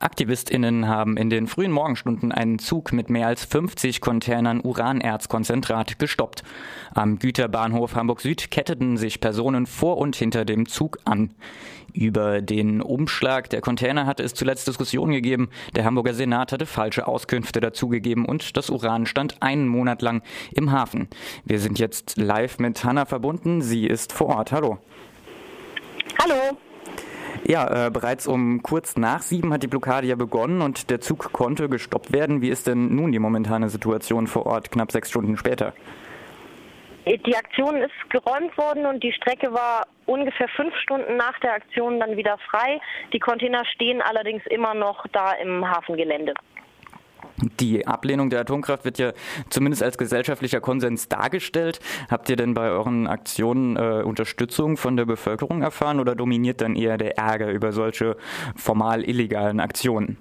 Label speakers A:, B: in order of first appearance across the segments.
A: AktivistInnen haben in den frühen Morgenstunden einen Zug mit mehr als 50 Containern Uranerzkonzentrat gestoppt. Am Güterbahnhof Hamburg Süd ketteten sich Personen vor und hinter dem Zug an. Über den Umschlag der Container hatte es zuletzt Diskussionen gegeben. Der Hamburger Senat hatte falsche Auskünfte dazugegeben und das Uran stand einen Monat lang im Hafen. Wir sind jetzt live mit Hanna verbunden. Sie ist vor Ort. Hallo.
B: Hallo.
A: Ja, äh, bereits um kurz nach sieben hat die Blockade ja begonnen und der Zug konnte gestoppt werden. Wie ist denn nun die momentane Situation vor Ort, knapp sechs Stunden später?
B: Die Aktion ist geräumt worden und die Strecke war ungefähr fünf Stunden nach der Aktion dann wieder frei. Die Container stehen allerdings immer noch da im Hafengelände.
A: Die Ablehnung der Atomkraft wird ja zumindest als gesellschaftlicher Konsens dargestellt. Habt ihr denn bei euren Aktionen äh, Unterstützung von der Bevölkerung erfahren oder dominiert dann eher der Ärger über solche formal illegalen Aktionen?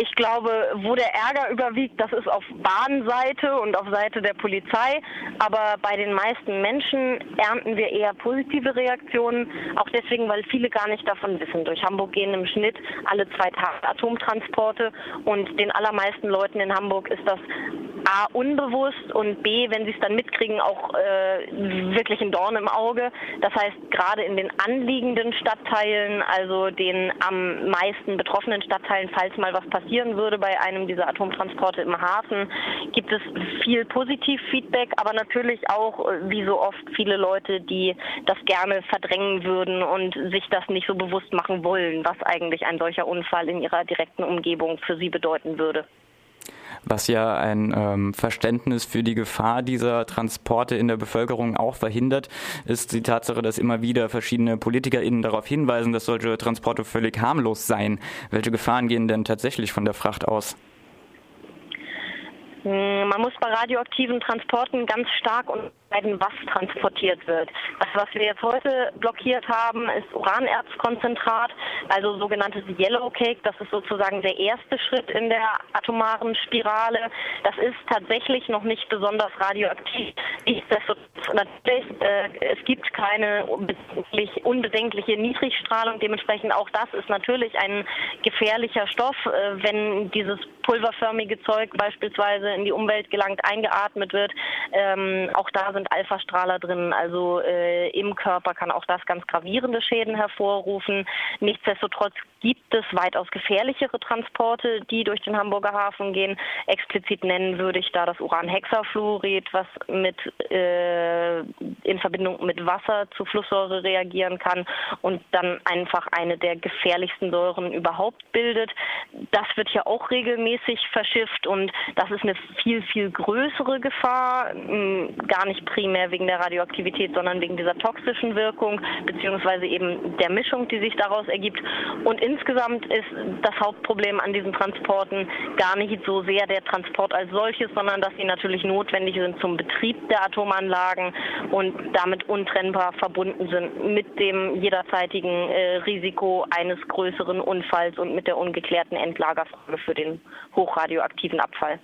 B: Ich glaube, wo der Ärger überwiegt, das ist auf Bahnseite und auf Seite der Polizei. Aber bei den meisten Menschen ernten wir eher positive Reaktionen. Auch deswegen, weil viele gar nicht davon wissen. Durch Hamburg gehen im Schnitt alle zwei Tage Atomtransporte und den allermeisten Leuten in Hamburg ist das A, unbewusst und B, wenn sie es dann mitkriegen, auch äh, wirklich ein Dorn im Auge. Das heißt, gerade in den anliegenden Stadtteilen, also den am meisten betroffenen Stadtteilen, falls mal was passieren würde bei einem dieser Atomtransporte im Hafen, gibt es viel Positiv-Feedback, aber natürlich auch, äh, wie so oft, viele Leute, die das gerne verdrängen würden und sich das nicht so bewusst machen wollen, was eigentlich ein solcher Unfall in ihrer direkten Umgebung für sie bedeuten würde
A: was ja ein ähm, Verständnis für die Gefahr dieser Transporte in der Bevölkerung auch verhindert, ist die Tatsache, dass immer wieder verschiedene PolitikerInnen darauf hinweisen, dass solche Transporte völlig harmlos seien. Welche Gefahren gehen denn tatsächlich von der Fracht aus?
B: Hm, man muss bei radioaktiven Transporten ganz stark unterscheiden, was transportiert wird. Das, was wir jetzt heute blockiert haben, ist Uranerzkonzentrat, also sogenanntes Yellow Cake. Das ist sozusagen der erste Schritt in der atomaren Spirale. Das ist tatsächlich noch nicht besonders radioaktiv. Natürlich, äh, es gibt keine unbedenkliche Niedrigstrahlung. Dementsprechend auch das ist natürlich ein gefährlicher Stoff, äh, wenn dieses pulverförmige Zeug beispielsweise in die Umwelt gelangt, eingeatmet wird. Ähm, auch da sind Alpha-Strahler drin, also äh, im Körper kann auch das ganz gravierende Schäden hervorrufen. Nichtsdestotrotz gibt es weitaus gefährlichere Transporte, die durch den Hamburger Hafen gehen. Explizit nennen würde ich da das Uranhexafluorid, was mit äh, in Verbindung mit Wasser zu Flusssäure reagieren kann und dann einfach eine der gefährlichsten Säuren überhaupt bildet. Das wird ja auch regelmäßig verschifft und das ist eine viel, viel größere Gefahr, gar nicht primär wegen der Radioaktivität, sondern wegen dieser toxischen Wirkung, beziehungsweise eben der Mischung, die sich daraus ergibt. Und insgesamt ist das Hauptproblem an diesen Transporten gar nicht so sehr der Transport als solches, sondern dass sie natürlich notwendig sind zum Betrieb der Atomanlagen und damit untrennbar verbunden sind mit dem jederzeitigen äh, Risiko eines größeren Unfalls und mit der ungeklärten Endlagerfrage für den hochradioaktiven Abfall.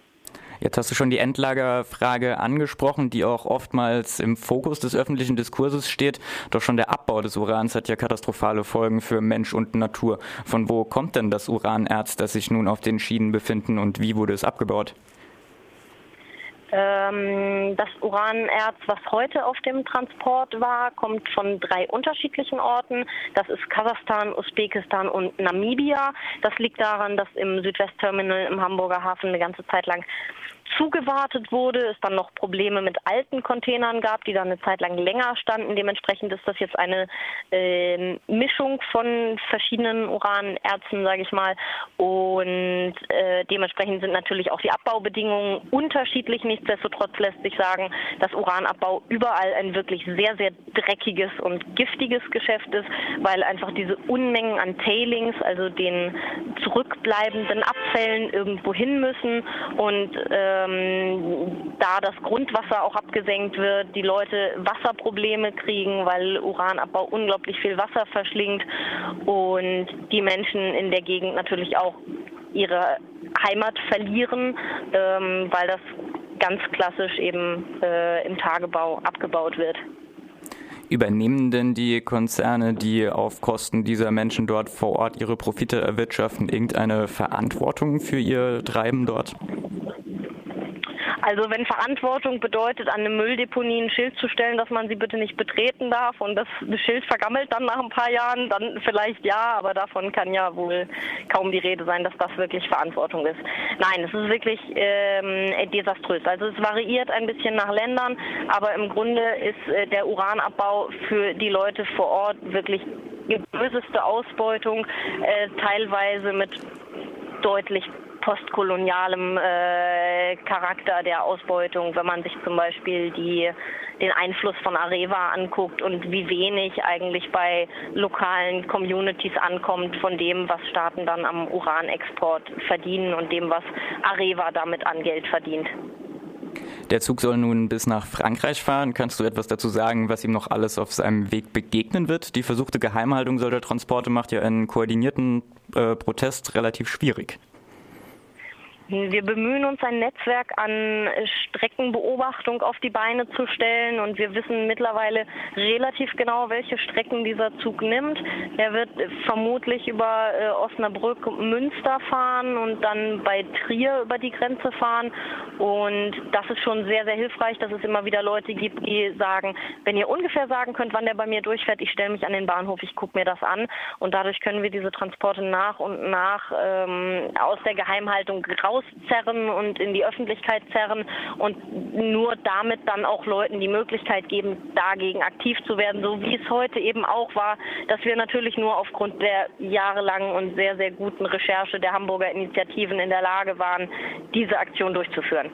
A: Jetzt hast du schon die Endlagerfrage angesprochen, die auch oftmals im Fokus des öffentlichen Diskurses steht. Doch schon der Abbau des Urans hat ja katastrophale Folgen für Mensch und Natur. Von wo kommt denn das Uranerz, das sich nun auf den Schienen befinden und wie wurde es abgebaut?
B: Ähm, das Uranerz, was heute auf dem Transport war, kommt von drei unterschiedlichen Orten. Das ist Kasachstan, Usbekistan und Namibia. Das liegt daran, dass im Südwestterminal im Hamburger Hafen eine ganze Zeit lang zugewartet wurde, es dann noch Probleme mit alten Containern gab, die dann eine Zeit lang länger standen. Dementsprechend ist das jetzt eine äh, Mischung von verschiedenen Uranerzen, sage ich mal. Und äh, dementsprechend sind natürlich auch die Abbaubedingungen unterschiedlich. Nichtsdestotrotz lässt sich sagen, dass Uranabbau überall ein wirklich sehr, sehr dreckiges und giftiges Geschäft ist, weil einfach diese Unmengen an Tailings, also den zurückbleibenden Abfällen, irgendwo hin müssen und äh, ähm, da das Grundwasser auch abgesenkt wird, die Leute Wasserprobleme kriegen, weil Uranabbau unglaublich viel Wasser verschlingt und die Menschen in der Gegend natürlich auch ihre Heimat verlieren, ähm, weil das ganz klassisch eben äh, im Tagebau abgebaut wird.
A: Übernehmen denn die Konzerne, die auf Kosten dieser Menschen dort vor Ort ihre Profite erwirtschaften, irgendeine Verantwortung für ihr Treiben dort?
B: Also wenn Verantwortung bedeutet, an eine Mülldeponie ein Schild zu stellen, dass man sie bitte nicht betreten darf und das Schild vergammelt dann nach ein paar Jahren, dann vielleicht ja, aber davon kann ja wohl kaum die Rede sein, dass das wirklich Verantwortung ist. Nein, es ist wirklich ähm, desaströs. Also es variiert ein bisschen nach Ländern, aber im Grunde ist äh, der Uranabbau für die Leute vor Ort wirklich die böseste Ausbeutung, äh, teilweise mit deutlich postkolonialem äh, Charakter der Ausbeutung, wenn man sich zum Beispiel die, den Einfluss von Areva anguckt und wie wenig eigentlich bei lokalen Communities ankommt von dem, was Staaten dann am Uranexport verdienen und dem, was Areva damit an Geld verdient.
A: Der Zug soll nun bis nach Frankreich fahren. Kannst du etwas dazu sagen, was ihm noch alles auf seinem Weg begegnen wird? Die versuchte Geheimhaltung solcher Transporte macht ja einen koordinierten äh, Protest relativ schwierig.
B: Wir bemühen uns, ein Netzwerk an Streckenbeobachtung auf die Beine zu stellen und wir wissen mittlerweile relativ genau, welche Strecken dieser Zug nimmt. Er wird vermutlich über äh, Osnabrück, Münster fahren und dann bei Trier über die Grenze fahren. Und das ist schon sehr, sehr hilfreich, dass es immer wieder Leute gibt, die sagen, wenn ihr ungefähr sagen könnt, wann der bei mir durchfährt, ich stelle mich an den Bahnhof, ich gucke mir das an. Und dadurch können wir diese Transporte nach und nach ähm, aus der Geheimhaltung raus rauszerren und in die Öffentlichkeit zerren und nur damit dann auch Leuten die Möglichkeit geben, dagegen aktiv zu werden, so wie es heute eben auch war, dass wir natürlich nur aufgrund der jahrelangen und sehr, sehr guten Recherche der Hamburger Initiativen in der Lage waren, diese Aktion durchzuführen.